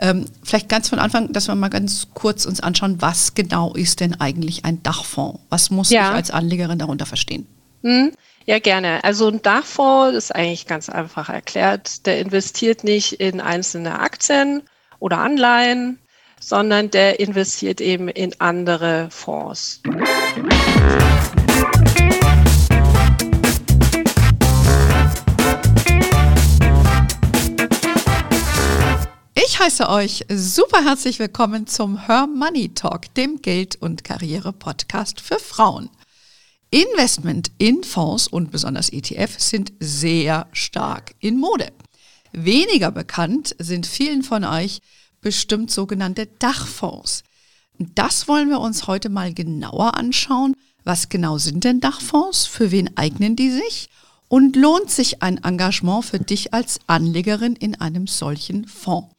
Ähm, vielleicht ganz von Anfang, dass wir mal ganz kurz uns anschauen, was genau ist denn eigentlich ein Dachfonds? Was muss ja. ich als Anlegerin darunter verstehen? Hm, ja, gerne. Also ein Dachfonds ist eigentlich ganz einfach erklärt. Der investiert nicht in einzelne Aktien oder Anleihen, sondern der investiert eben in andere Fonds. Ich heiße euch super herzlich willkommen zum Her Money Talk, dem Geld- und Karriere-Podcast für Frauen. Investment in Fonds und besonders ETF sind sehr stark in Mode. Weniger bekannt sind vielen von euch bestimmt sogenannte Dachfonds. Das wollen wir uns heute mal genauer anschauen. Was genau sind denn Dachfonds? Für wen eignen die sich? Und lohnt sich ein Engagement für dich als Anlegerin in einem solchen Fonds?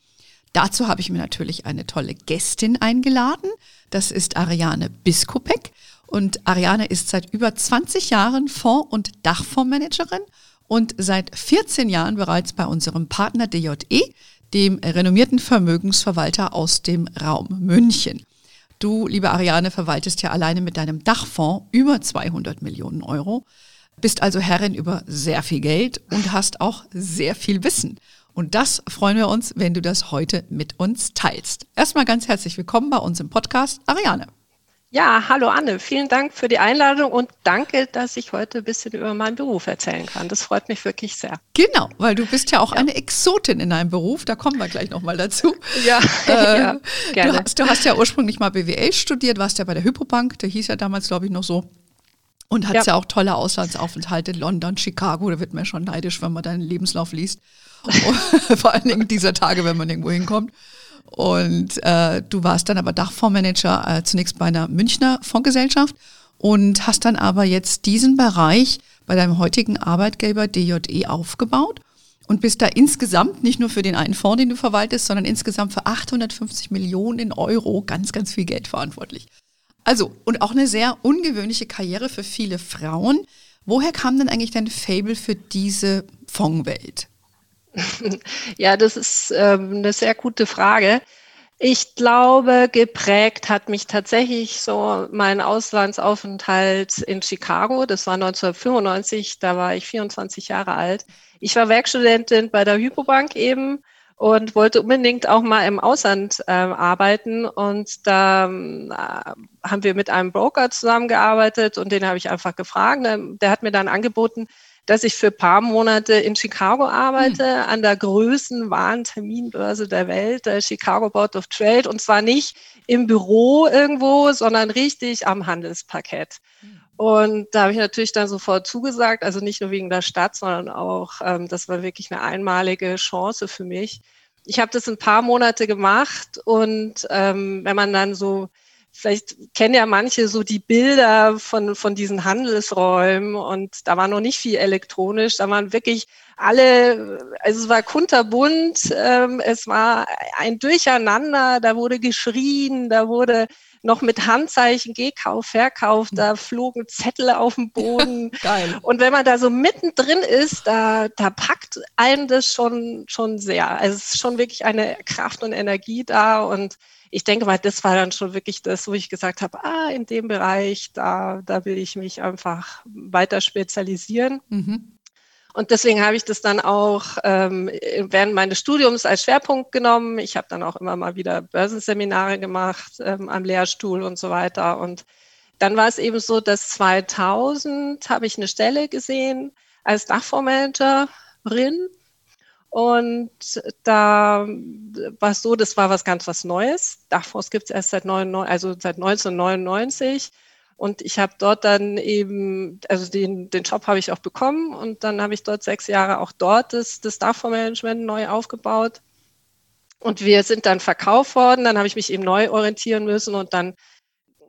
Dazu habe ich mir natürlich eine tolle Gästin eingeladen. Das ist Ariane Biskopek. Und Ariane ist seit über 20 Jahren Fonds- und Dachfondsmanagerin und seit 14 Jahren bereits bei unserem Partner DJE, dem renommierten Vermögensverwalter aus dem Raum München. Du, liebe Ariane, verwaltest ja alleine mit deinem Dachfonds über 200 Millionen Euro, bist also Herrin über sehr viel Geld und hast auch sehr viel Wissen. Und das freuen wir uns, wenn du das heute mit uns teilst. Erstmal ganz herzlich willkommen bei uns im Podcast, Ariane. Ja, hallo Anne, vielen Dank für die Einladung und danke, dass ich heute ein bisschen über meinen Beruf erzählen kann. Das freut mich wirklich sehr. Genau, weil du bist ja auch ja. eine Exotin in deinem Beruf, da kommen wir gleich nochmal dazu. Ja, äh, ja gerne. Du hast, du hast ja ursprünglich mal BWL studiert, warst ja bei der Hypobank, der hieß ja damals, glaube ich, noch so. Und hat ja. ja auch tolle Auslandsaufenthalte in London, Chicago, da wird man schon neidisch, wenn man deinen Lebenslauf liest. Vor allen Dingen dieser Tage, wenn man irgendwo hinkommt. Und äh, du warst dann aber Dachfondsmanager äh, zunächst bei einer Münchner Fondsgesellschaft und hast dann aber jetzt diesen Bereich bei deinem heutigen Arbeitgeber DJE aufgebaut und bist da insgesamt nicht nur für den einen Fonds, den du verwaltest, sondern insgesamt für 850 Millionen Euro ganz, ganz viel Geld verantwortlich. Also, und auch eine sehr ungewöhnliche Karriere für viele Frauen. Woher kam denn eigentlich dein Fable für diese Fondswelt? Ja, das ist ähm, eine sehr gute Frage. Ich glaube, geprägt hat mich tatsächlich so mein Auslandsaufenthalt in Chicago. Das war 1995, da war ich 24 Jahre alt. Ich war Werkstudentin bei der Hypobank eben und wollte unbedingt auch mal im Ausland äh, arbeiten. Und da äh, haben wir mit einem Broker zusammengearbeitet und den habe ich einfach gefragt. Der hat mir dann angeboten, dass ich für ein paar Monate in Chicago arbeite, mhm. an der größten Warenterminbörse der Welt, der Chicago Board of Trade, und zwar nicht im Büro irgendwo, sondern richtig am Handelsparkett. Mhm. Und da habe ich natürlich dann sofort zugesagt, also nicht nur wegen der Stadt, sondern auch, ähm, das war wirklich eine einmalige Chance für mich. Ich habe das ein paar Monate gemacht und ähm, wenn man dann so vielleicht kennen ja manche so die Bilder von, von diesen Handelsräumen und da war noch nicht viel elektronisch, da waren wirklich alle, also es war kunterbunt, ähm, es war ein Durcheinander, da wurde geschrien, da wurde noch mit Handzeichen Gehkauf, Verkauf, da flogen Zettel auf dem Boden. Geil. Und wenn man da so mittendrin ist, da, da packt einen das schon, schon sehr. Also es ist schon wirklich eine Kraft und Energie da und ich denke mal, das war dann schon wirklich das, wo ich gesagt habe, ah, in dem Bereich, da, da will ich mich einfach weiter spezialisieren. Mhm. Und deswegen habe ich das dann auch ähm, während meines Studiums als Schwerpunkt genommen. Ich habe dann auch immer mal wieder Börsenseminare gemacht ähm, am Lehrstuhl und so weiter. Und dann war es eben so, dass 2000 habe ich eine Stelle gesehen als Dachfondsmanagerin und da war es so, das war was ganz was Neues. Dachfonds gibt es erst seit, 99, also seit 1999. Und ich habe dort dann eben, also den, den Job habe ich auch bekommen und dann habe ich dort sechs Jahre auch dort das, das Dachfondsmanagement neu aufgebaut. Und wir sind dann verkauft worden, dann habe ich mich eben neu orientieren müssen und dann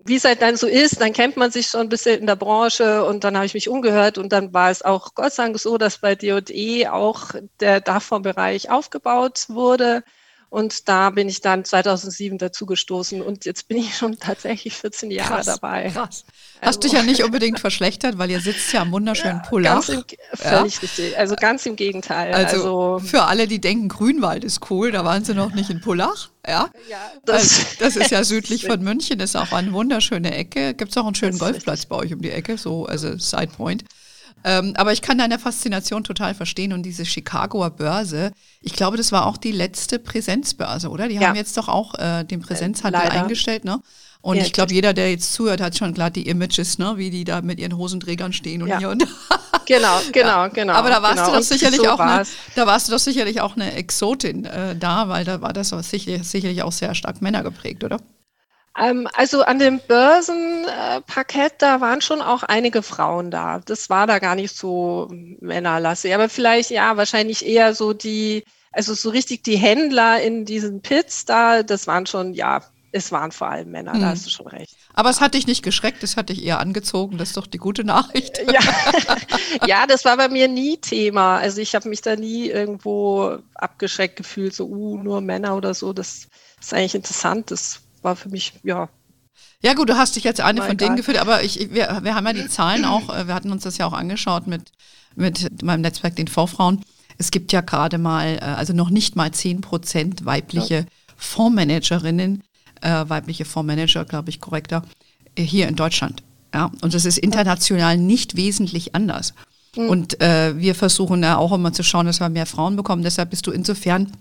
wie es halt dann so ist, dann kennt man sich schon ein bisschen in der Branche und dann habe ich mich umgehört und dann war es auch Gott sei Dank so, dass bei DOE auch der DAFON-Bereich aufgebaut wurde. Und da bin ich dann 2007 dazu gestoßen und jetzt bin ich schon tatsächlich 14 Jahre krass, dabei. Krass. Hast also, dich ja nicht unbedingt verschlechtert, weil ihr sitzt ja am wunderschönen Pullach. Ganz im, völlig ja. richtig. Also ganz im Gegenteil. Also, also, für alle, die denken, Grünwald ist cool, da waren sie noch nicht in Pullach. Ja, ja das, also, das ist ja südlich von München, ist auch eine wunderschöne Ecke. Gibt es auch einen schönen Golfplatz richtig. bei euch um die Ecke, so also Side Point. Ähm, aber ich kann deine Faszination total verstehen und diese Chicagoer Börse, ich glaube, das war auch die letzte Präsenzbörse, oder? Die ja. haben jetzt doch auch äh, den Präsenzhandel Leider. eingestellt, ne? Und ja, ich glaube, jeder, der jetzt zuhört, hat schon klar die Images, ne, wie die da mit ihren Hosenträgern stehen und ja. hier und da. Genau, genau, genau. Aber da warst genau. du doch sicherlich so auch eine, da warst du doch sicherlich auch eine Exotin äh, da, weil da war das sicherlich, sicherlich auch sehr stark Männer geprägt, oder? Ähm, also an dem Börsenparkett, da waren schon auch einige Frauen da. Das war da gar nicht so männerlastig. Aber vielleicht, ja, wahrscheinlich eher so die, also so richtig die Händler in diesen Pits da, das waren schon, ja, es waren vor allem Männer, hm. da hast du schon recht. Aber es hat dich nicht geschreckt, es hat dich eher angezogen, das ist doch die gute Nachricht. Ja, ja das war bei mir nie Thema. Also ich habe mich da nie irgendwo abgeschreckt gefühlt, so, uh, nur Männer oder so. Das ist eigentlich interessant. Das war für mich, ja. Ja gut, du hast dich jetzt eine von denen geführt, aber ich, wir, wir haben ja die Zahlen auch, äh, wir hatten uns das ja auch angeschaut mit, mit meinem Netzwerk, den Vorfrauen. Es gibt ja gerade mal, äh, also noch nicht mal 10 Prozent weibliche ja. Fondsmanagerinnen, äh, weibliche Fondsmanager, glaube ich, korrekter, äh, hier in Deutschland. Ja, und das ist international nicht wesentlich anders. Mhm. Und äh, wir versuchen ja auch immer zu schauen, dass wir mehr Frauen bekommen. Deshalb bist du insofern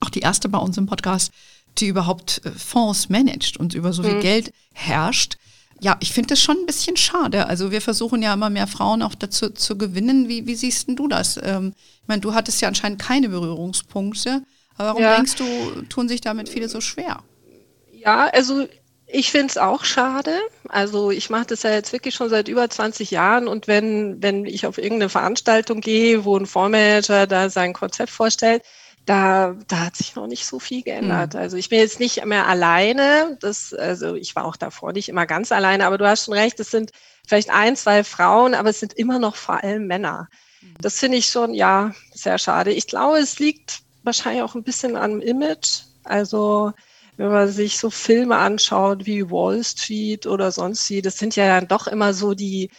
auch die erste bei uns im Podcast, die überhaupt äh, Fonds managt und über so viel mhm. Geld herrscht. Ja, ich finde das schon ein bisschen schade. Also wir versuchen ja immer mehr Frauen auch dazu zu gewinnen. Wie, wie siehst denn du das? Ähm, ich meine, du hattest ja anscheinend keine Berührungspunkte. Aber warum ja. denkst du, tun sich damit viele so schwer? Ja, also ich finde es auch schade. Also ich mache das ja jetzt wirklich schon seit über 20 Jahren und wenn, wenn ich auf irgendeine Veranstaltung gehe, wo ein Fondsmanager da sein Konzept vorstellt, da, da hat sich noch nicht so viel geändert. Mhm. Also ich bin jetzt nicht mehr alleine. Das, also ich war auch davor nicht immer ganz alleine, aber du hast schon recht, es sind vielleicht ein, zwei Frauen, aber es sind immer noch vor allem Männer. Mhm. Das finde ich schon, ja, sehr schade. Ich glaube, es liegt wahrscheinlich auch ein bisschen am Image. Also wenn man sich so Filme anschaut wie Wall Street oder sonst wie, das sind ja dann doch immer so die,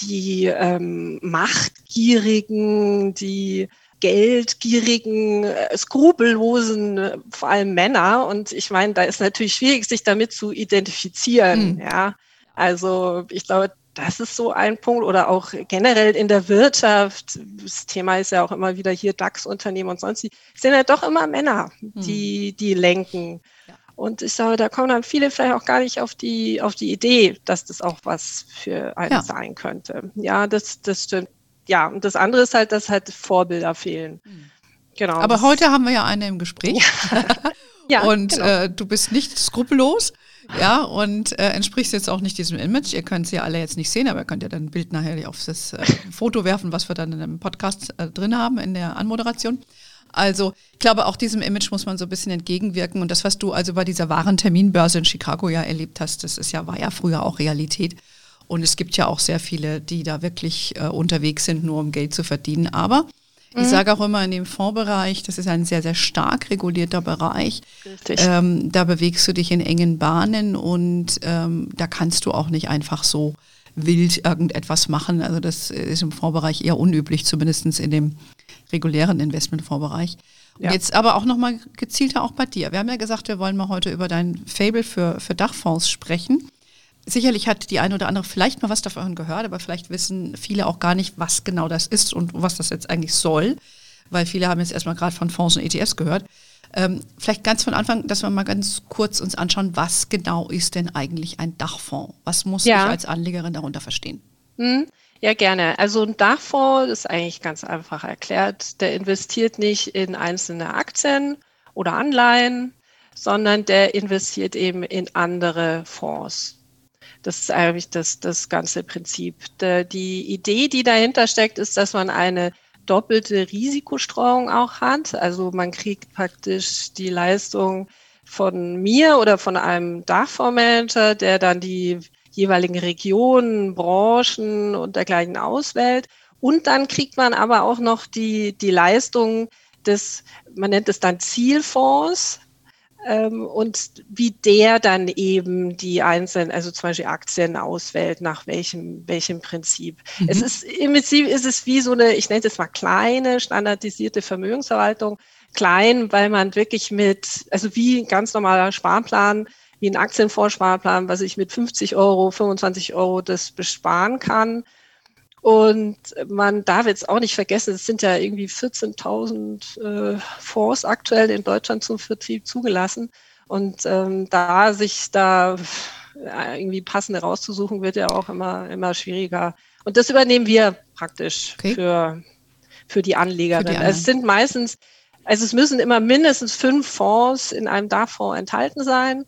die ähm, Machtgierigen, die geldgierigen, äh, skrupellosen, äh, vor allem Männer. Und ich meine, da ist natürlich schwierig, sich damit zu identifizieren. Mhm. Ja, also ich glaube, das ist so ein Punkt oder auch generell in der Wirtschaft. Das Thema ist ja auch immer wieder hier DAX-Unternehmen und sonst. Die sind ja doch immer Männer, die, die lenken. Ja. Und ich glaube, da kommen dann viele vielleicht auch gar nicht auf die, auf die Idee, dass das auch was für einen ja. sein könnte. Ja, das, das stimmt ja, und das andere ist halt, dass halt Vorbilder fehlen. Mhm. Genau. Aber heute haben wir ja eine im Gespräch. Ja. ja und genau. äh, du bist nicht skrupellos. Ja, und äh, entsprichst jetzt auch nicht diesem Image. Ihr könnt sie ja alle jetzt nicht sehen, aber ihr könnt ja dann ein Bild nachher auf das äh, Foto werfen, was wir dann in dem Podcast äh, drin haben, in der Anmoderation. Also, ich glaube, auch diesem Image muss man so ein bisschen entgegenwirken. Und das, was du also bei dieser wahren Terminbörse in Chicago ja erlebt hast, das ist ja, war ja früher auch Realität. Und es gibt ja auch sehr viele, die da wirklich äh, unterwegs sind, nur um Geld zu verdienen. Aber mhm. ich sage auch immer in dem Fondsbereich, das ist ein sehr, sehr stark regulierter Bereich. Ähm, da bewegst du dich in engen Bahnen und ähm, da kannst du auch nicht einfach so wild irgendetwas machen. Also das ist im Fondsbereich eher unüblich, zumindest in dem regulären Investmentfondsbereich. Ja. Jetzt aber auch nochmal gezielter auch bei dir. Wir haben ja gesagt, wir wollen mal heute über dein Fable für, für Dachfonds sprechen. Sicherlich hat die eine oder andere vielleicht mal was davon gehört, aber vielleicht wissen viele auch gar nicht, was genau das ist und was das jetzt eigentlich soll, weil viele haben jetzt erstmal gerade von Fonds und ETFs gehört. Ähm, vielleicht ganz von Anfang, dass wir mal ganz kurz uns anschauen, was genau ist denn eigentlich ein Dachfonds? Was muss ja. ich als Anlegerin darunter verstehen? Hm, ja, gerne. Also ein Dachfonds ist eigentlich ganz einfach erklärt. Der investiert nicht in einzelne Aktien oder Anleihen, sondern der investiert eben in andere Fonds. Das ist eigentlich das, das ganze Prinzip. Die Idee, die dahinter steckt, ist, dass man eine doppelte Risikostreuung auch hat. Also man kriegt praktisch die Leistung von mir oder von einem Dachfondsmanager, der dann die jeweiligen Regionen, Branchen und dergleichen auswählt. Und dann kriegt man aber auch noch die, die Leistung des, man nennt es dann Zielfonds, und wie der dann eben die einzelnen, also zum Beispiel Aktien auswählt, nach welchem, welchem Prinzip. Mhm. Es ist im Prinzip ist es wie so eine, ich nenne es jetzt mal kleine, standardisierte Vermögensverwaltung. Klein, weil man wirklich mit, also wie ein ganz normaler Sparplan, wie ein Aktienfondssparplan, was ich mit 50 Euro, 25 Euro das besparen kann. Und man darf jetzt auch nicht vergessen, es sind ja irgendwie 14.000 äh, Fonds aktuell in Deutschland zum Vertrieb zugelassen. Und ähm, da sich da irgendwie passende rauszusuchen, wird ja auch immer, immer schwieriger. Und das übernehmen wir praktisch okay. für, für die Anlegerin. Für die es sind meistens, also es müssen immer mindestens fünf Fonds in einem Dachfonds enthalten sein.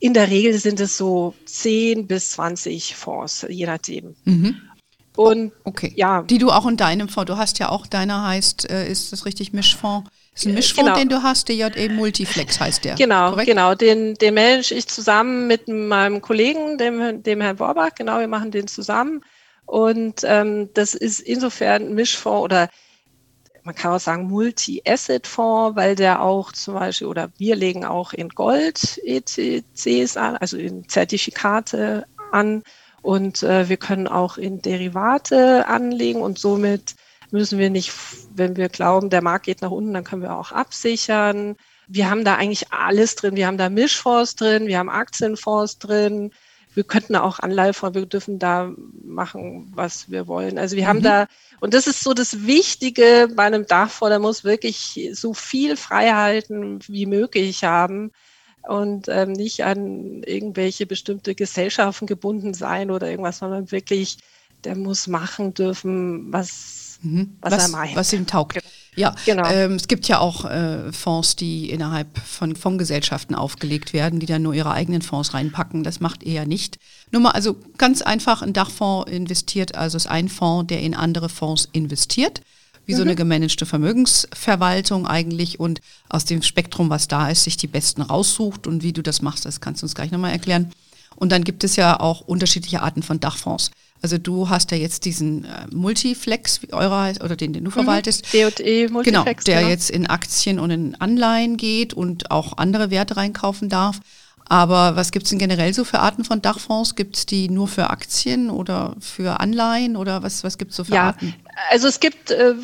In der Regel sind es so 10 bis 20 Fonds, je nachdem. Mhm. Und okay. ja. Die du auch in deinem Fonds, du hast ja auch deiner heißt, äh, ist das richtig Mischfonds? Ist ein äh, Mischfonds, genau. den du hast, DJE Multiflex heißt der. Genau, korrekt? genau. Den, den manage ich zusammen mit meinem Kollegen, dem, dem Herrn Borbach. Genau, wir machen den zusammen. Und ähm, das ist insofern ein Mischfonds oder man kann auch sagen Multi-Asset-Fonds, weil der auch zum Beispiel, oder wir legen auch in Gold-ETCs an, also in Zertifikate an und äh, wir können auch in Derivate anlegen und somit müssen wir nicht, wenn wir glauben, der Markt geht nach unten, dann können wir auch absichern. Wir haben da eigentlich alles drin. Wir haben da Mischfonds drin, wir haben Aktienfonds drin. Wir könnten auch Anleihefonds, wir dürfen da machen, was wir wollen. Also wir mhm. haben da, und das ist so das Wichtige bei einem Dachfonds, der muss wirklich so viel Freiheiten wie möglich haben und ähm, nicht an irgendwelche bestimmte Gesellschaften gebunden sein oder irgendwas, sondern wirklich, der muss machen dürfen, was, mhm. was, was, er meint. Was ihm taugt. Genau. Ja, genau. Ähm, es gibt ja auch äh, Fonds, die innerhalb von Fondsgesellschaften aufgelegt werden, die dann nur ihre eigenen Fonds reinpacken. Das macht er ja nicht. Nur mal, also ganz einfach, ein Dachfonds investiert, also ist ein Fonds, der in andere Fonds investiert wie mhm. so eine mhm. gemanagte Vermögensverwaltung eigentlich und aus dem Spektrum, was da ist, sich die besten raussucht und wie du das machst, das kannst du uns gleich nochmal erklären. Und dann gibt es ja auch unterschiedliche Arten von Dachfonds. Also du hast ja jetzt diesen äh, Multiflex, wie eurer oder den, den du mhm. verwaltest. DE Multiflex. Genau, der genau. jetzt in Aktien und in Anleihen geht und auch andere Werte reinkaufen darf. Aber was gibt es denn generell so für Arten von Dachfonds? Gibt es die nur für Aktien oder für Anleihen oder was, was gibt es so für ja, Arten? Also es gibt, äh,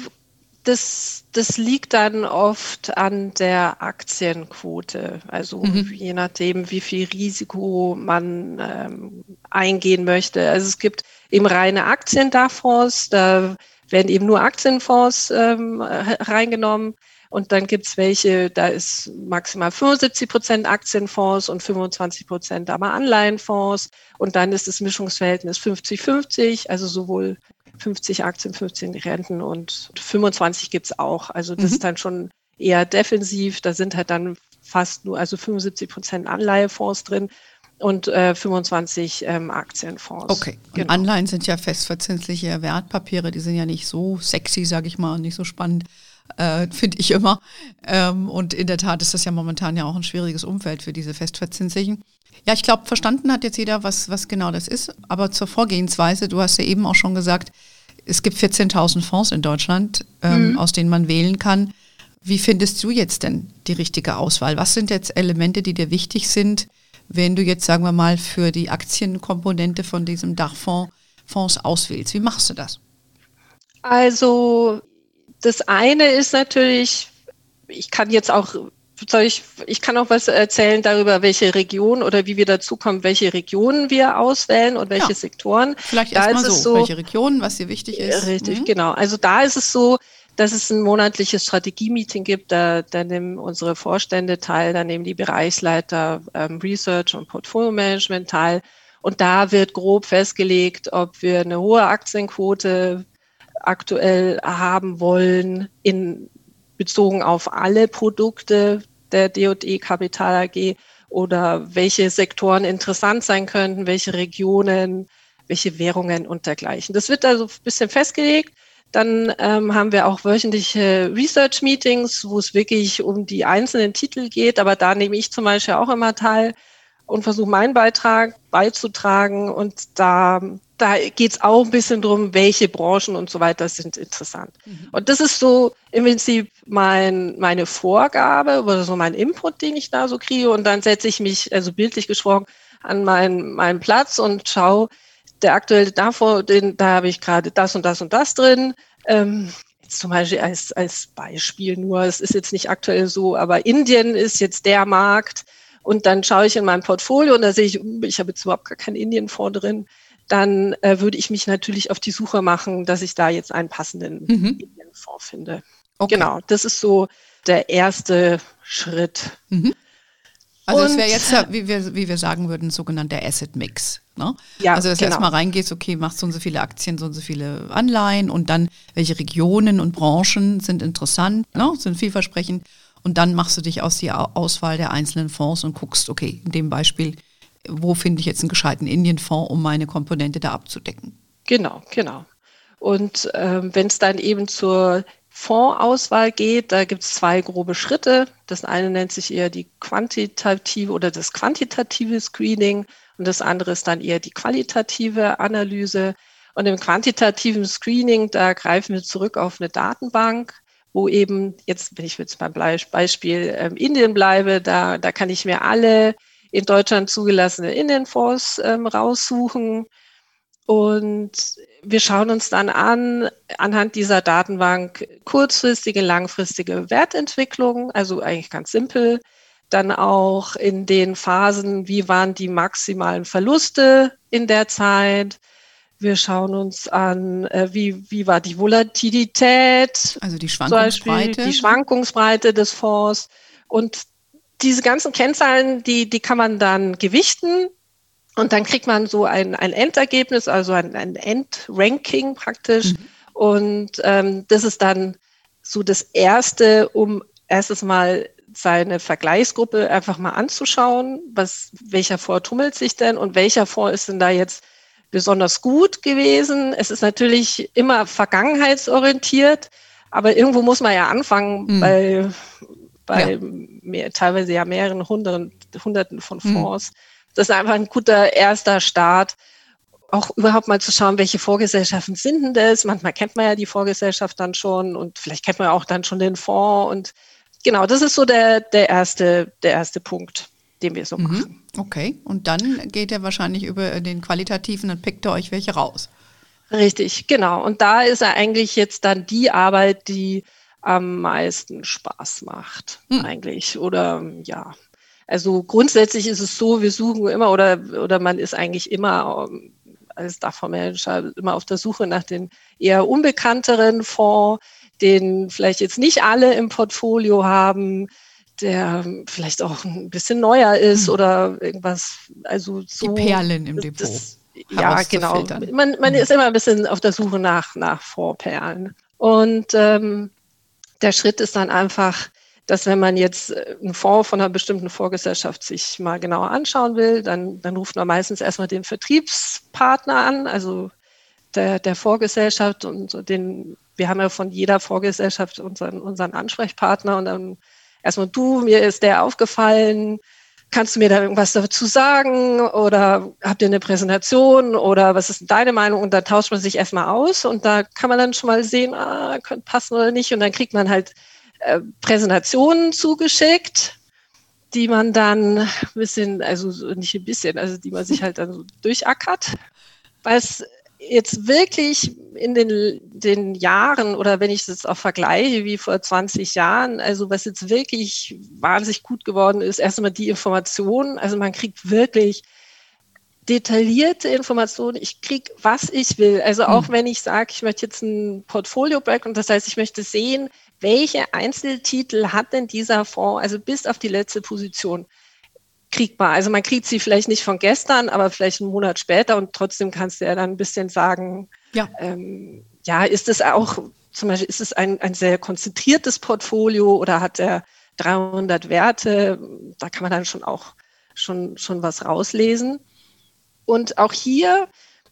das, das liegt dann oft an der Aktienquote. Also mhm. je nachdem, wie viel Risiko man ähm, eingehen möchte. Also es gibt eben reine Aktiendachfonds, da werden eben nur Aktienfonds ähm, reingenommen. Und dann gibt's welche, da ist maximal 75 Prozent Aktienfonds und 25 Prozent aber Anleihenfonds. Und dann ist das Mischungsverhältnis 50-50, also sowohl 50 Aktien, 15 Renten und 25 gibt's auch. Also das mhm. ist dann schon eher defensiv. Da sind halt dann fast nur, also 75 Prozent Anleihefonds drin und äh, 25 ähm, Aktienfonds. Okay. Genau. Anleihen sind ja festverzinsliche Wertpapiere, die sind ja nicht so sexy, sage ich mal, und nicht so spannend äh, finde ich immer. Ähm, und in der Tat ist das ja momentan ja auch ein schwieriges Umfeld für diese Festverzinslichen. Ja, ich glaube, verstanden hat jetzt jeder, was, was genau das ist. Aber zur Vorgehensweise, du hast ja eben auch schon gesagt, es gibt 14.000 Fonds in Deutschland, ähm, mhm. aus denen man wählen kann. Wie findest du jetzt denn die richtige Auswahl? Was sind jetzt Elemente, die dir wichtig sind, wenn du jetzt, sagen wir mal, für die Aktienkomponente von diesem Dachfonds Fonds auswählst? Wie machst du das? Also das eine ist natürlich, ich kann jetzt auch, ich, ich kann auch was erzählen darüber, welche Region oder wie wir dazu kommen, welche Regionen wir auswählen und welche ja. Sektoren. Vielleicht erstmal so, so, welche Regionen, was dir wichtig ist. Richtig, mhm. genau. Also da ist es so, dass es ein monatliches Strategie-Meeting gibt, da, da nehmen unsere Vorstände teil, da nehmen die Bereichsleiter ähm, Research und Portfolio Management teil. Und da wird grob festgelegt, ob wir eine hohe Aktienquote aktuell haben wollen, in, bezogen auf alle Produkte der DE Kapital AG oder welche Sektoren interessant sein könnten, welche Regionen, welche Währungen und dergleichen. Das wird also ein bisschen festgelegt. Dann ähm, haben wir auch wöchentliche Research-Meetings, wo es wirklich um die einzelnen Titel geht. Aber da nehme ich zum Beispiel auch immer teil und versuche meinen Beitrag beizutragen. Und da da geht es auch ein bisschen drum, welche Branchen und so weiter sind interessant. Mhm. Und das ist so im Prinzip mein, meine Vorgabe oder so mein Input, den ich da so kriege. Und dann setze ich mich, also bildlich gesprochen, an meinen, meinen Platz und schaue, der aktuelle davor, den, da habe ich gerade das und das und das drin. Ähm, zum Beispiel als, als Beispiel nur, es ist jetzt nicht aktuell so, aber Indien ist jetzt der Markt. Und dann schaue ich in mein Portfolio und da sehe ich, uh, ich habe jetzt überhaupt gar keinen Indien-Fonds drin. Dann äh, würde ich mich natürlich auf die Suche machen, dass ich da jetzt einen passenden mhm. Indien-Fonds finde. Okay. Genau, das ist so der erste Schritt. Mhm. Also es wäre jetzt, wie wir, wie wir sagen würden, sogenannter Asset Mix. Ne? Ja, also dass genau. du erstmal reingehst, okay, machst so und so viele Aktien, so und so viele Anleihen und dann, welche Regionen und Branchen sind interessant, ne? sind vielversprechend. Und dann machst du dich aus der Auswahl der einzelnen Fonds und guckst, okay, in dem Beispiel, wo finde ich jetzt einen gescheiten Indienfonds, um meine Komponente da abzudecken. Genau, genau. Und ähm, wenn es dann eben zur Fondsauswahl geht, da gibt es zwei grobe Schritte. Das eine nennt sich eher die quantitative oder das quantitative Screening und das andere ist dann eher die qualitative Analyse. Und im quantitativen Screening, da greifen wir zurück auf eine Datenbank, wo eben jetzt, wenn ich jetzt beim Beispiel ähm, Indien bleibe, da, da kann ich mir alle in Deutschland zugelassene Indienfonds ähm, raussuchen. Und wir schauen uns dann an, anhand dieser Datenbank kurzfristige, langfristige Wertentwicklung, also eigentlich ganz simpel. Dann auch in den Phasen, wie waren die maximalen Verluste in der Zeit. Wir schauen uns an, äh, wie, wie war die Volatilität. Also die Schwankungsbreite. die Schwankungsbreite des Fonds. Und diese ganzen Kennzahlen, die, die kann man dann gewichten und dann kriegt man so ein, ein Endergebnis, also ein, ein Endranking praktisch. Mhm. Und ähm, das ist dann so das Erste, um erstes Mal seine Vergleichsgruppe einfach mal anzuschauen, was, welcher Fonds tummelt sich denn und welcher Fonds ist denn da jetzt besonders gut gewesen. Es ist natürlich immer vergangenheitsorientiert, aber irgendwo muss man ja anfangen mhm. bei, bei ja. mehr, teilweise ja mehreren Hunderten, Hunderten von mhm. Fonds. Mhm. Das ist einfach ein guter erster Start, auch überhaupt mal zu schauen, welche Vorgesellschaften sind denn das? Manchmal kennt man ja die Vorgesellschaft dann schon und vielleicht kennt man auch dann schon den Fonds. Und genau, das ist so der, der, erste, der erste Punkt, den wir so mhm. machen. Okay, und dann geht er wahrscheinlich über den qualitativen und pickt er euch welche raus. Richtig, genau. Und da ist er eigentlich jetzt dann die Arbeit, die am meisten Spaß macht, hm. eigentlich. Oder ja, also grundsätzlich ist es so, wir suchen immer oder, oder man ist eigentlich immer ähm, als Dachfondsmanager immer auf der Suche nach den eher unbekannteren Fonds, den vielleicht jetzt nicht alle im Portfolio haben, der vielleicht auch ein bisschen neuer ist hm. oder irgendwas, also so. Die Perlen im Depot. Das, ja, genau. Man, man hm. ist immer ein bisschen auf der Suche nach, nach Fondsperlen. Und ähm, der Schritt ist dann einfach, dass wenn man jetzt äh, einen Fonds von einer bestimmten Vorgesellschaft sich mal genauer anschauen will, dann, dann ruft man meistens erstmal den Vertriebspartner an, also der, der Vorgesellschaft und den, wir haben ja von jeder Vorgesellschaft unseren, unseren Ansprechpartner und dann erstmal du, mir ist der aufgefallen, kannst du mir da irgendwas dazu sagen? Oder habt ihr eine Präsentation? Oder was ist deine Meinung? Und da tauscht man sich erstmal aus und da kann man dann schon mal sehen, ah, könnte passen oder nicht. Und dann kriegt man halt äh, Präsentationen zugeschickt, die man dann ein bisschen, also nicht ein bisschen, also die man sich halt dann so durchackert. Was jetzt wirklich in den, den Jahren oder wenn ich das auch vergleiche wie vor 20 Jahren, also was jetzt wirklich wahnsinnig gut geworden ist, erstmal die Information, also man kriegt wirklich detaillierte Informationen. Ich kriege, was ich will. Also auch hm. wenn ich sage, ich möchte jetzt ein Portfolio-Break und das heißt, ich möchte sehen, welche Einzeltitel hat denn dieser Fonds, also bis auf die letzte Position kriegbar. Also man kriegt sie vielleicht nicht von gestern, aber vielleicht einen Monat später und trotzdem kannst du ja dann ein bisschen sagen, ja, ähm, ja ist es auch, zum Beispiel, ist es ein, ein sehr konzentriertes Portfolio oder hat er 300 Werte? Da kann man dann schon auch schon, schon was rauslesen. Und auch hier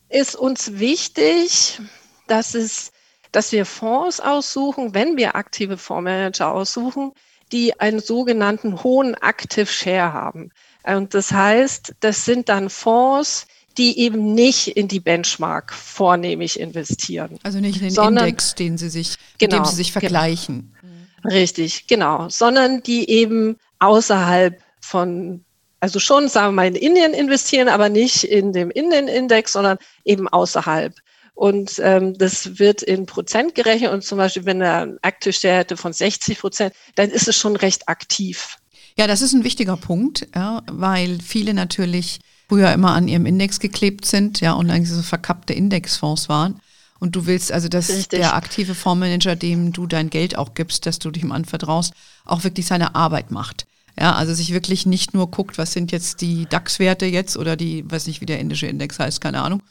ist uns wichtig, dass es dass wir Fonds aussuchen, wenn wir aktive Fondsmanager aussuchen, die einen sogenannten hohen Active Share haben. Und das heißt, das sind dann Fonds, die eben nicht in die Benchmark vornehmig investieren. Also nicht in den sondern, Index, den sie sich, genau, mit dem sie sich genau. vergleichen. Genau. Richtig, genau. Sondern die eben außerhalb von, also schon, sagen wir mal, in Indien investieren, aber nicht in dem Indien-Index, sondern eben außerhalb. Und ähm, das wird in Prozent gerechnet. Und zum Beispiel, wenn er ein Active Share hätte von 60 Prozent, dann ist es schon recht aktiv. Ja, das ist ein wichtiger Punkt, ja, weil viele natürlich früher immer an ihrem Index geklebt sind, ja, und eigentlich so verkappte Indexfonds waren. Und du willst also, dass Richtig. der aktive Fondsmanager, dem du dein Geld auch gibst, dass du dich ihm anvertraust, auch wirklich seine Arbeit macht. Ja, also sich wirklich nicht nur guckt, was sind jetzt die DAX-Werte jetzt oder die, weiß nicht, wie der indische Index heißt, keine Ahnung,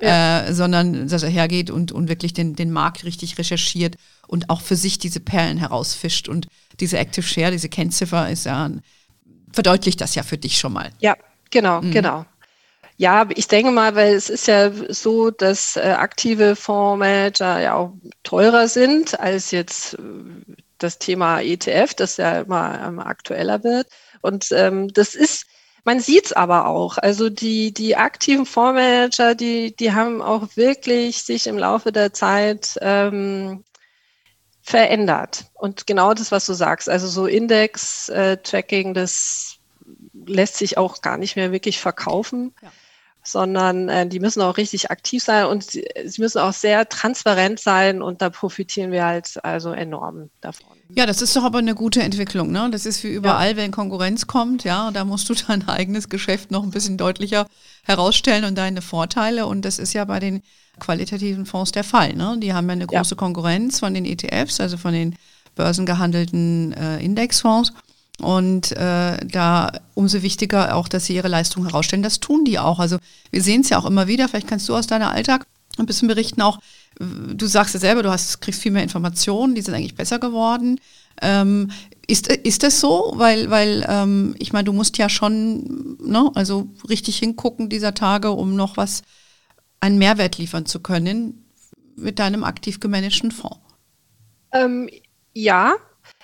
ja. äh, sondern dass er hergeht und, und wirklich den, den Markt richtig recherchiert und auch für sich diese Perlen herausfischt. Und diese Active Share, diese Kennziffer ist ja, verdeutlicht das ja für dich schon mal. Ja, genau, mhm. genau. Ja, ich denke mal, weil es ist ja so, dass äh, aktive Fondsmanager ja auch teurer sind als jetzt äh, das Thema ETF, das ja immer, immer aktueller wird. Und ähm, das ist, man sieht es aber auch. Also die, die aktiven Fondsmanager, die, die haben auch wirklich sich im Laufe der Zeit ähm, verändert. Und genau das, was du sagst, also so Index-Tracking, das lässt sich auch gar nicht mehr wirklich verkaufen. Ja sondern äh, die müssen auch richtig aktiv sein und sie, sie, müssen auch sehr transparent sein und da profitieren wir halt also enorm davon. Ja, das ist doch aber eine gute Entwicklung, ne? Das ist wie überall, ja. wenn Konkurrenz kommt, ja, da musst du dein eigenes Geschäft noch ein bisschen deutlicher herausstellen und deine Vorteile und das ist ja bei den qualitativen Fonds der Fall, ne? Die haben ja eine große ja. Konkurrenz von den ETFs, also von den börsengehandelten äh, Indexfonds. Und äh, da umso wichtiger auch, dass sie ihre Leistung herausstellen. Das tun die auch. Also wir sehen es ja auch immer wieder. Vielleicht kannst du aus deiner Alltag ein bisschen berichten auch. Du sagst ja selber, du hast, kriegst viel mehr Informationen, die sind eigentlich besser geworden. Ähm, ist, ist das so? Weil, weil ähm, ich meine, du musst ja schon ne, also richtig hingucken dieser Tage, um noch was, einen Mehrwert liefern zu können mit deinem aktiv gemanagten Fonds. Ähm, ja,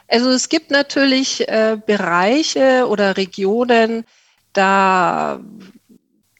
also es gibt natürlich äh, Bereiche oder Regionen, da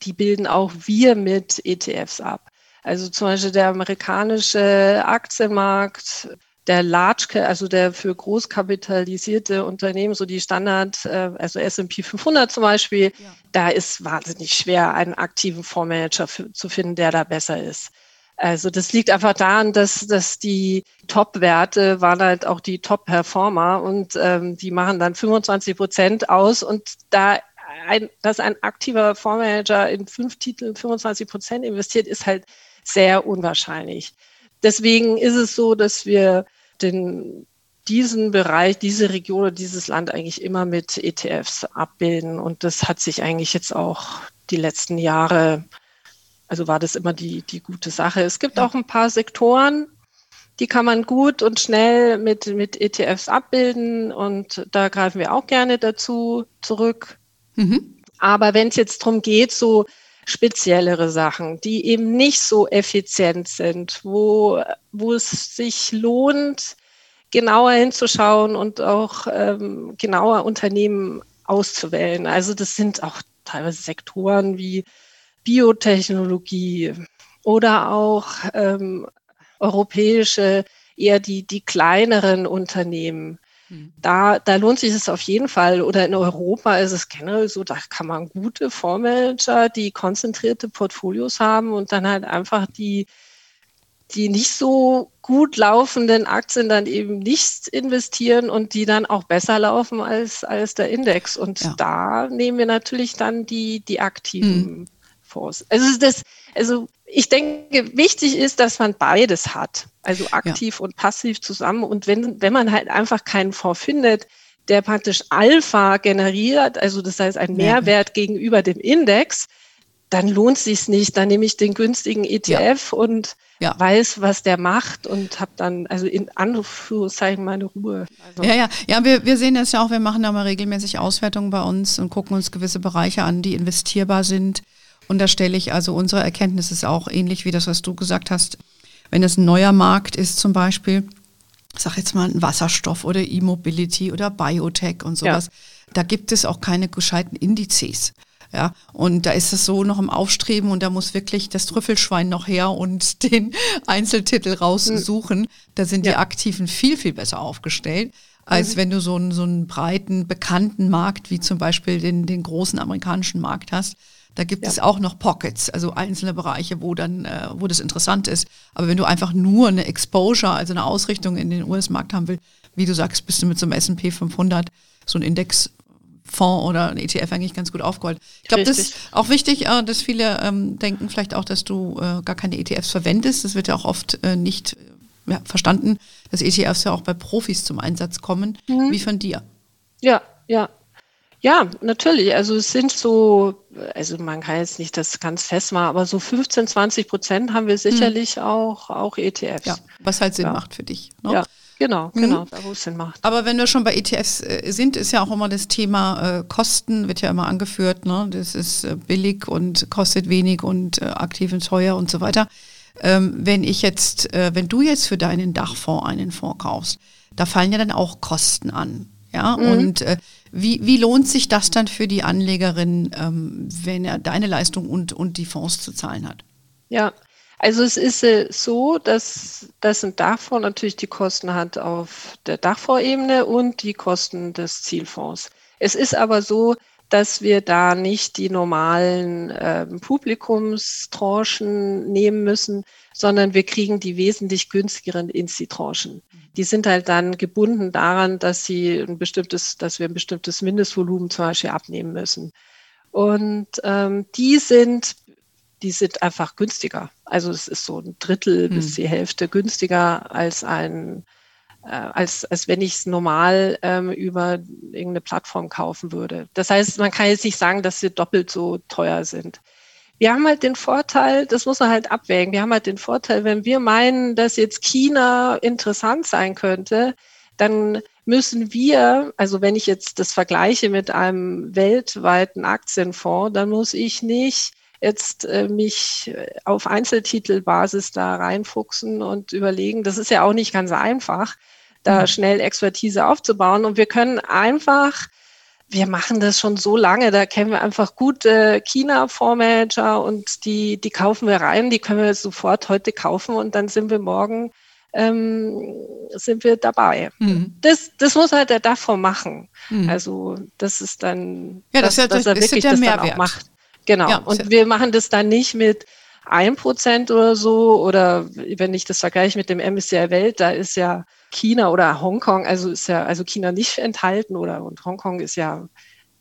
die bilden auch wir mit ETFs ab. Also zum Beispiel der amerikanische Aktienmarkt, der Large, also der für großkapitalisierte Unternehmen, so die Standard, äh, also S&P 500 zum Beispiel, ja. da ist wahnsinnig schwer, einen aktiven Fondsmanager zu finden, der da besser ist. Also das liegt einfach daran, dass, dass die Top-Werte waren halt auch die Top-Performer und ähm, die machen dann 25 Prozent aus und da ein, dass ein aktiver Fondsmanager in fünf Titeln 25 Prozent investiert, ist halt sehr unwahrscheinlich. Deswegen ist es so, dass wir den, diesen Bereich, diese Region, dieses Land eigentlich immer mit ETFs abbilden. Und das hat sich eigentlich jetzt auch die letzten Jahre also war das immer die, die gute Sache. Es gibt ja. auch ein paar Sektoren, die kann man gut und schnell mit, mit ETFs abbilden und da greifen wir auch gerne dazu zurück. Mhm. Aber wenn es jetzt darum geht, so speziellere Sachen, die eben nicht so effizient sind, wo, wo es sich lohnt, genauer hinzuschauen und auch ähm, genauer Unternehmen auszuwählen. Also das sind auch teilweise Sektoren wie Biotechnologie oder auch ähm, europäische, eher die, die kleineren Unternehmen. Da, da lohnt sich es auf jeden Fall. Oder in Europa ist es generell so, da kann man gute Fondsmanager, die konzentrierte Portfolios haben und dann halt einfach die, die nicht so gut laufenden Aktien dann eben nicht investieren und die dann auch besser laufen als, als der Index. Und ja. da nehmen wir natürlich dann die, die aktiven hm. Fonds. Also das, also ich denke, wichtig ist, dass man beides hat, also aktiv ja. und passiv zusammen. Und wenn, wenn man halt einfach keinen Fonds findet, der praktisch Alpha generiert, also das heißt ein Mehrwert ja. gegenüber dem Index, dann lohnt es sich nicht. Dann nehme ich den günstigen ETF ja. und ja. weiß, was der macht und habe dann also in Anführungszeichen meine Ruhe. Also ja, ja, ja, wir, wir sehen das ja auch, wir machen da mal regelmäßig Auswertungen bei uns und gucken uns gewisse Bereiche an, die investierbar sind und da stelle ich also unsere Erkenntnis ist auch ähnlich wie das, was du gesagt hast. Wenn es ein neuer Markt ist zum Beispiel, sag jetzt mal Wasserstoff oder E-Mobility oder Biotech und sowas, ja. da gibt es auch keine gescheiten Indizes. Ja, und da ist es so noch im Aufstreben und da muss wirklich das Trüffelschwein noch her und den Einzeltitel raussuchen. Da sind ja. die Aktiven viel, viel besser aufgestellt, als mhm. wenn du so einen, so einen breiten, bekannten Markt wie zum Beispiel den, den großen amerikanischen Markt hast. Da gibt ja. es auch noch Pockets, also einzelne Bereiche, wo dann, äh, wo das interessant ist. Aber wenn du einfach nur eine Exposure, also eine Ausrichtung in den US-Markt haben willst, wie du sagst, bist du mit so einem S&P 500, so ein Indexfonds oder ein ETF eigentlich ganz gut aufgeholt. Ich glaube, das ist auch wichtig, äh, dass viele ähm, denken vielleicht auch, dass du äh, gar keine ETFs verwendest. Das wird ja auch oft äh, nicht ja, verstanden, dass ETFs ja auch bei Profis zum Einsatz kommen. Mhm. Wie von dir? Ja, ja, ja, natürlich. Also es sind so, also man kann jetzt nicht das ganz festmachen, aber so 15, 20 Prozent haben wir sicherlich mhm. auch, auch ETFs. Ja, was halt Sinn ja. macht für dich. Ne? Ja. Genau, mhm. genau, da wo es Sinn macht. Aber wenn wir schon bei ETFs äh, sind, ist ja auch immer das Thema äh, Kosten, wird ja immer angeführt. Ne? Das ist äh, billig und kostet wenig und äh, aktiv und teuer und so weiter. Ähm, wenn ich jetzt, äh, wenn du jetzt für deinen Dachfonds einen Fonds kaufst, da fallen ja dann auch Kosten an. Ja, mhm. und äh, wie, wie lohnt sich das dann für die Anlegerin, ähm, wenn er deine Leistung und, und die Fonds zu zahlen hat? Ja, also es ist äh, so, dass, dass ein Dachfonds natürlich die Kosten hat auf der Dachfondsebene und die Kosten des Zielfonds. Es ist aber so, dass wir da nicht die normalen äh, Publikumstranchen nehmen müssen, sondern wir kriegen die wesentlich günstigeren Insti-Tranchen die sind halt dann gebunden daran, dass sie ein bestimmtes, dass wir ein bestimmtes Mindestvolumen zum Beispiel abnehmen müssen. Und ähm, die sind, die sind einfach günstiger. Also es ist so ein Drittel hm. bis die Hälfte günstiger als ein als, als wenn ich es normal ähm, über irgendeine Plattform kaufen würde. Das heißt, man kann jetzt nicht sagen, dass sie doppelt so teuer sind wir haben halt den Vorteil, das muss man halt abwägen. Wir haben halt den Vorteil, wenn wir meinen, dass jetzt China interessant sein könnte, dann müssen wir, also wenn ich jetzt das vergleiche mit einem weltweiten Aktienfonds, dann muss ich nicht jetzt äh, mich auf Einzeltitelbasis da reinfuchsen und überlegen. Das ist ja auch nicht ganz einfach, da mhm. schnell Expertise aufzubauen. Und wir können einfach wir machen das schon so lange, da kennen wir einfach gute China-Fondsmanager und die, die kaufen wir rein, die können wir sofort heute kaufen und dann sind wir morgen ähm, sind wir dabei. Mhm. Das, das muss halt der davor machen. Mhm. Also das ist dann, ja, das, dass, ja, dass er wirklich das Mehrwert. dann auch macht. Genau. Ja, und wir machen das dann nicht mit ein Prozent oder so oder wenn ich das vergleiche mit dem MSCI Welt, da ist ja China oder Hongkong, also ist ja, also China nicht enthalten oder und Hongkong ist ja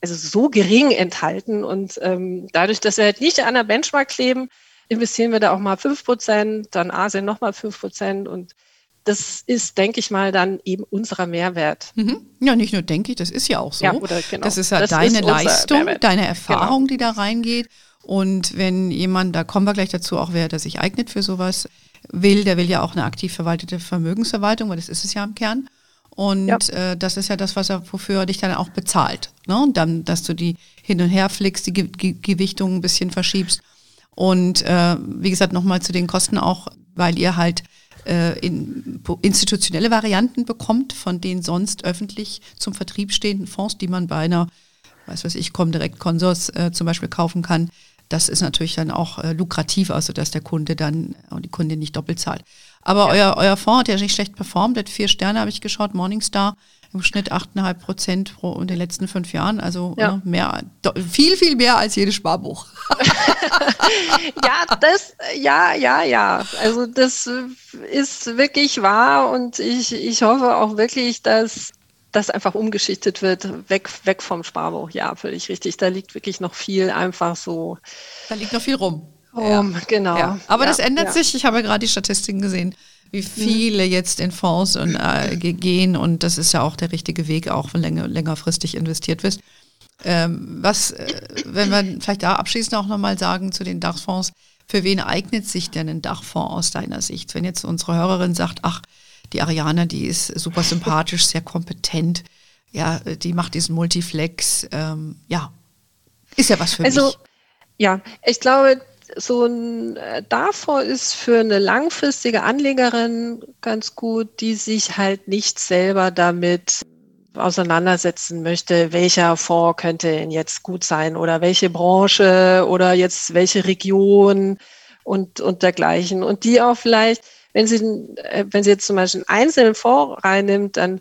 also so gering enthalten. Und ähm, dadurch, dass wir halt nicht an der Benchmark kleben, investieren wir da auch mal 5 Prozent, dann Asien nochmal 5 Prozent und das ist, denke ich mal, dann eben unserer Mehrwert. Mhm. Ja, nicht nur denke ich, das ist ja auch so. Ja, oder, genau. Das ist ja das deine ist Leistung, deine Erfahrung, genau. die da reingeht. Und wenn jemand, da kommen wir gleich dazu, auch wer der sich eignet für sowas, will, der will ja auch eine aktiv verwaltete Vermögensverwaltung, weil das ist es ja im Kern. Und ja. äh, das ist ja das, was er, wofür er dich dann auch bezahlt. Ne? Und dann, dass du die hin und her flickst, die Ge Ge Gewichtung ein bisschen verschiebst. Und äh, wie gesagt, nochmal zu den Kosten auch, weil ihr halt äh, in, institutionelle Varianten bekommt von den sonst öffentlich zum Vertrieb stehenden Fonds, die man bei einer, weiß was ich, Comdirect Konsors äh, zum Beispiel kaufen kann das ist natürlich dann auch äh, lukrativ, also dass der Kunde dann und äh, die Kundin nicht doppelt zahlt. Aber ja. euer, euer Fonds hat ja nicht schlecht performt, hat vier Sterne, habe ich geschaut, Morningstar im Schnitt 8,5 Prozent pro in den letzten fünf Jahren. Also ja. ne, mehr, viel, viel mehr als jedes Sparbuch. ja, das, ja, ja, ja. Also das ist wirklich wahr und ich, ich hoffe auch wirklich, dass das einfach umgeschichtet wird, weg, weg vom Sparbuch. Ja, völlig richtig. Da liegt wirklich noch viel einfach so. Da liegt noch viel rum. Um, ja. Genau. Ja. Aber das ändert sich. Ich habe ja gerade die Statistiken gesehen, wie viele mhm. jetzt in Fonds und, äh, gehen. Und das ist ja auch der richtige Weg, auch wenn länger, längerfristig investiert wirst. Ähm, was, äh, wenn wir vielleicht da abschließend auch nochmal sagen zu den Dachfonds, für wen eignet sich denn ein Dachfonds aus deiner Sicht? Wenn jetzt unsere Hörerin sagt, ach, die Ariane, die ist super sympathisch, sehr kompetent. Ja, die macht diesen Multiflex. Ähm, ja, ist ja was für also, mich. Ja, ich glaube, so ein äh, davor ist für eine langfristige Anlegerin ganz gut, die sich halt nicht selber damit auseinandersetzen möchte, welcher Fonds könnte jetzt gut sein oder welche Branche oder jetzt welche Region und, und dergleichen. Und die auch vielleicht, wenn sie, äh, wenn sie jetzt zum Beispiel einen einzelnen Fonds reinnimmt, dann,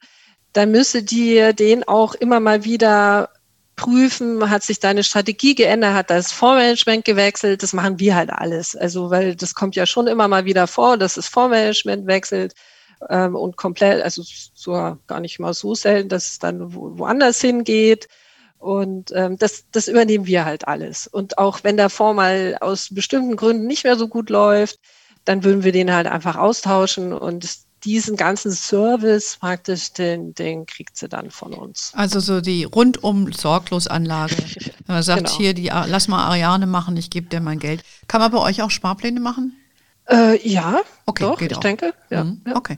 dann müsse die den auch immer mal wieder prüfen, hat sich deine Strategie geändert, hat das Fondsmanagement gewechselt, das machen wir halt alles. Also, weil das kommt ja schon immer mal wieder vor, dass das Fondsmanagement wechselt ähm, und komplett, also so gar nicht mal so selten, dass es dann wo, woanders hingeht. Und ähm, das, das übernehmen wir halt alles. Und auch wenn der Fonds mal aus bestimmten Gründen nicht mehr so gut läuft, dann würden wir den halt einfach austauschen und diesen ganzen Service praktisch, den, den kriegt sie dann von uns. Also so die rundum Sorglosanlage. Wenn man sagt, genau. hier, die, lass mal Ariane machen, ich gebe dir mein Geld. Kann man bei euch auch Sparpläne machen? Äh, ja, okay, doch, ich auch. denke. Ja, mhm, ja. Okay.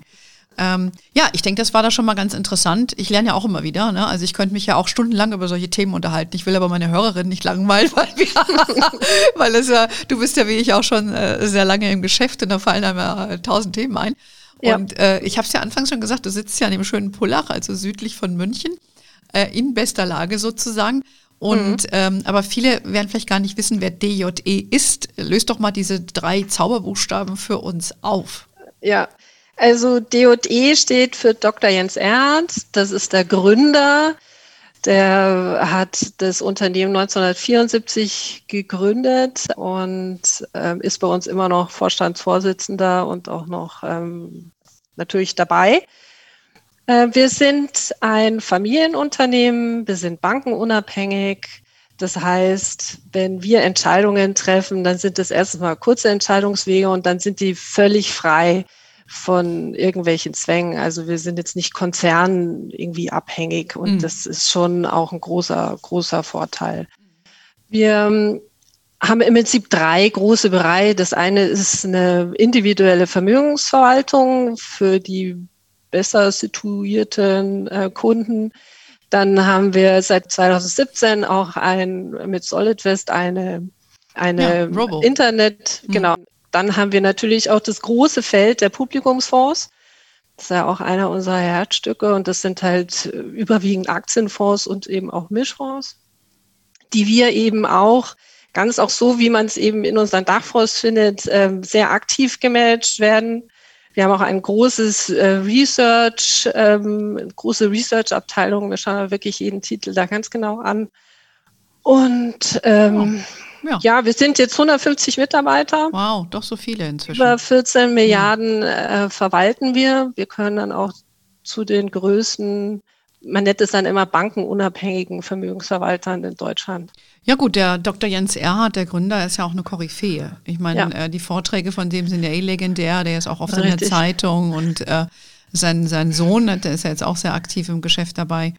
Ähm, ja, ich denke, das war da schon mal ganz interessant. Ich lerne ja auch immer wieder. Ne? Also ich könnte mich ja auch stundenlang über solche Themen unterhalten. Ich will aber meine Hörerin nicht langweilen, weil, wir, weil es ja, du bist ja wie ich auch schon äh, sehr lange im Geschäft und da fallen einem ja tausend Themen ein. Ja. Und äh, ich habe es ja anfangs schon gesagt, du sitzt ja an dem schönen Pullach, also südlich von München, äh, in bester Lage sozusagen. Und mhm. ähm, aber viele werden vielleicht gar nicht wissen, wer DJE ist. Löst doch mal diese drei Zauberbuchstaben für uns auf. Ja, also DJE steht für Dr. Jens Ernst. Das ist der Gründer. Der hat das Unternehmen 1974 gegründet und ähm, ist bei uns immer noch Vorstandsvorsitzender und auch noch ähm, natürlich dabei. Äh, wir sind ein Familienunternehmen, wir sind bankenunabhängig. Das heißt, wenn wir Entscheidungen treffen, dann sind das erstens mal kurze Entscheidungswege und dann sind die völlig frei von irgendwelchen Zwängen. Also wir sind jetzt nicht Konzernen irgendwie abhängig und mhm. das ist schon auch ein großer, großer Vorteil. Wir ähm, haben im Prinzip drei große Bereiche. Das eine ist eine individuelle Vermögensverwaltung für die besser situierten äh, Kunden. Dann haben wir seit 2017 auch ein, mit SolidWest eine, eine ja, Internet, mhm. genau. Dann haben wir natürlich auch das große Feld der Publikumsfonds. Das ist ja auch einer unserer Herzstücke und das sind halt äh, überwiegend Aktienfonds und eben auch Mischfonds, die wir eben auch ganz auch so, wie man es eben in unseren Dachfonds findet, ähm, sehr aktiv gemanagt werden. Wir haben auch ein großes äh, Research, ähm, große Research-Abteilung. Wir schauen wirklich jeden Titel da ganz genau an. Und ähm, ja. ja. wir sind jetzt 150 Mitarbeiter. Wow, doch so viele inzwischen. Über 14 mhm. Milliarden äh, verwalten wir. Wir können dann auch zu den größten man nennt es dann immer bankenunabhängigen Vermögensverwaltern in Deutschland. Ja gut, der Dr. Jens Erhard, der Gründer, ist ja auch eine Koryphäe. Ich meine, ja. äh, die Vorträge von dem sind ja eh legendär, der ist auch oft Richtig. in der Zeitung und äh, sein, sein Sohn, der ist ja jetzt auch sehr aktiv im Geschäft dabei.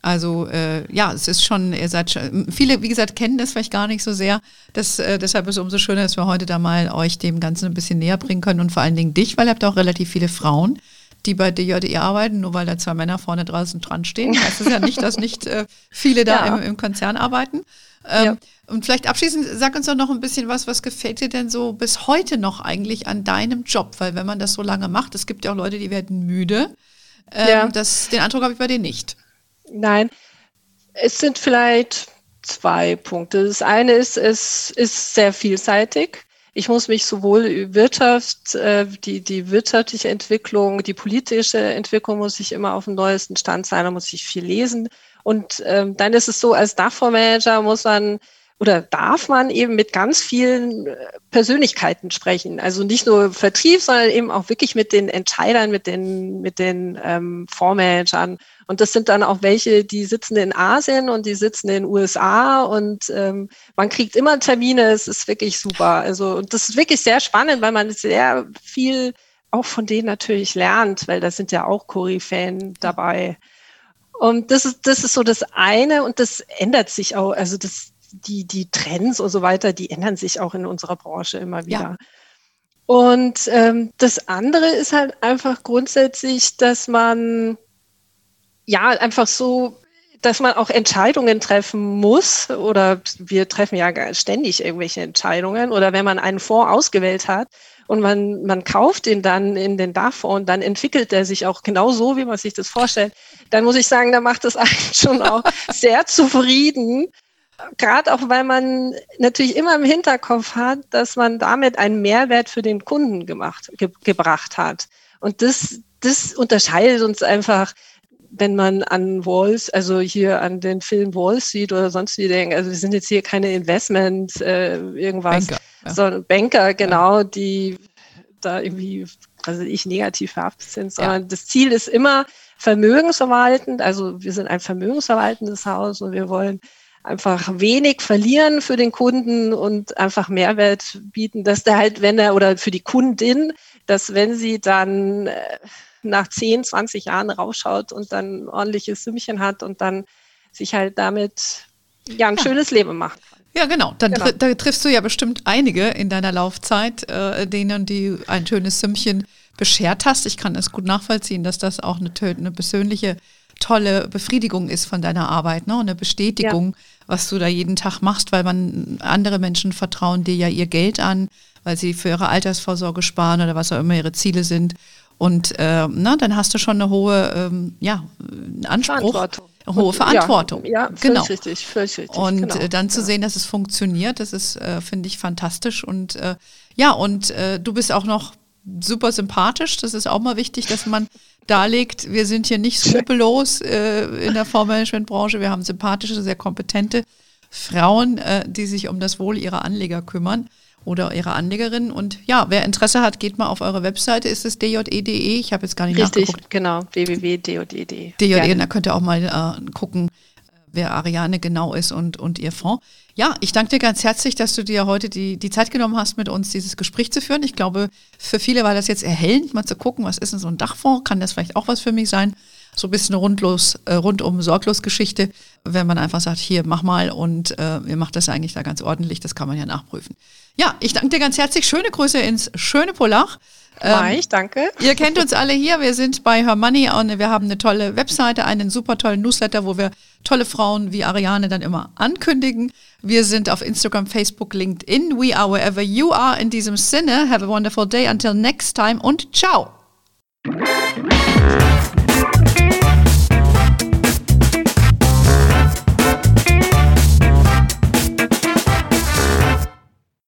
Also äh, ja, es ist schon, ihr seid schon, viele, wie gesagt, kennen das vielleicht gar nicht so sehr. Das, äh, deshalb ist es umso schöner, dass wir heute da mal euch dem Ganzen ein bisschen näher bringen können und vor allen Dingen dich, weil ihr habt auch relativ viele Frauen die bei DJE arbeiten, nur weil da zwei Männer vorne draußen dran stehen. Das ist ja nicht, dass nicht äh, viele da ja. im, im, Konzern arbeiten. Ähm, ja. Und vielleicht abschließend, sag uns doch noch ein bisschen was, was gefällt dir denn so bis heute noch eigentlich an deinem Job? Weil wenn man das so lange macht, es gibt ja auch Leute, die werden müde. Ähm, ja. das, den Eindruck habe ich bei dir nicht. Nein, es sind vielleicht zwei Punkte. Das eine ist, es ist sehr vielseitig ich muss mich sowohl Wirtschaft, äh, die, die wirtschaftliche Entwicklung, die politische Entwicklung muss ich immer auf dem neuesten Stand sein, da muss ich viel lesen. Und ähm, dann ist es so, als Dachfondsmanager muss man oder darf man eben mit ganz vielen äh, Persönlichkeiten sprechen. Also nicht nur Vertrieb, sondern eben auch wirklich mit den Entscheidern, mit den, mit den ähm, Fondsmanagern. Und das sind dann auch welche, die sitzen in Asien und die sitzen in den USA und ähm, man kriegt immer Termine. Es ist wirklich super. Also und das ist wirklich sehr spannend, weil man sehr viel auch von denen natürlich lernt, weil da sind ja auch Koryphäen dabei. Und das ist, das ist so das eine und das ändert sich auch. Also das, die, die Trends und so weiter, die ändern sich auch in unserer Branche immer wieder. Ja. Und ähm, das andere ist halt einfach grundsätzlich, dass man ja einfach so dass man auch Entscheidungen treffen muss oder wir treffen ja ständig irgendwelche Entscheidungen oder wenn man einen Fonds ausgewählt hat und man, man kauft ihn dann in den DAF-Fonds, dann entwickelt er sich auch genau so, wie man sich das vorstellt, dann muss ich sagen, da macht es eigentlich schon auch sehr zufrieden. Gerade auch, weil man natürlich immer im Hinterkopf hat, dass man damit einen Mehrwert für den Kunden gemacht, ge gebracht hat. Und das, das unterscheidet uns einfach wenn man an Walls, also hier an den Film Wall Street oder sonst wie denkt, also wir sind jetzt hier keine Investment, äh, irgendwas, Banker, ja. sondern Banker, genau, ja. die da irgendwie, also ich negativ verhaftet sind, sondern ja. das Ziel ist immer vermögensverwaltend, also wir sind ein vermögensverwaltendes Haus und wir wollen einfach wenig verlieren für den Kunden und einfach Mehrwert bieten, dass der halt, wenn er oder für die Kundin, dass wenn sie dann äh, nach 10, 20 Jahren rausschaut und dann ein ordentliches Sümmchen hat und dann sich halt damit ja ein ja. schönes Leben macht. Ja, genau. Dann genau. Da triffst du ja bestimmt einige in deiner Laufzeit, äh, denen die ein schönes Sümmchen beschert hast. Ich kann es gut nachvollziehen, dass das auch eine, eine persönliche tolle Befriedigung ist von deiner Arbeit, ne? Und eine Bestätigung, ja. was du da jeden Tag machst, weil man andere Menschen vertrauen dir ja ihr Geld an, weil sie für ihre Altersvorsorge sparen oder was auch immer ihre Ziele sind. Und äh, na, dann hast du schon eine hohe ähm, ja, Anspruch. Verantwortung. Hohe Verantwortung. Ja, ja genau. richtig, völlig richtig. Und genau. äh, dann zu ja. sehen, dass es funktioniert, das ist, äh, finde ich, fantastisch. Und äh, ja, und äh, du bist auch noch super sympathisch. Das ist auch mal wichtig, dass man darlegt, wir sind hier nicht skrupellos äh, in der Fondsmanagementbranche. Wir haben sympathische, sehr kompetente Frauen, äh, die sich um das Wohl ihrer Anleger kümmern oder ihre Anlegerin. Und ja, wer Interesse hat, geht mal auf eure Webseite. Ist es dje.de? Ich habe jetzt gar nicht Richtig, nachgeguckt. genau, www.dje.de. DJE, da könnt ihr auch mal äh, gucken, wer Ariane genau ist und, und ihr Fonds. Ja, ich danke dir ganz herzlich, dass du dir heute die, die Zeit genommen hast, mit uns dieses Gespräch zu führen. Ich glaube, für viele war das jetzt erhellend, mal zu gucken, was ist denn so ein Dachfonds? Kann das vielleicht auch was für mich sein? So ein bisschen rundlos, äh, rundum sorglos Geschichte, wenn man einfach sagt, hier, mach mal und äh, ihr macht das eigentlich da ganz ordentlich, das kann man ja nachprüfen. Ja, ich danke dir ganz herzlich. Schöne Grüße ins schöne Polach. Ähm, ich danke. Ihr kennt uns alle hier. Wir sind bei Her Money und wir haben eine tolle Webseite, einen super tollen Newsletter, wo wir tolle Frauen wie Ariane dann immer ankündigen. Wir sind auf Instagram, Facebook, LinkedIn. We are wherever you are. In diesem Sinne, have a wonderful day. Until next time und ciao.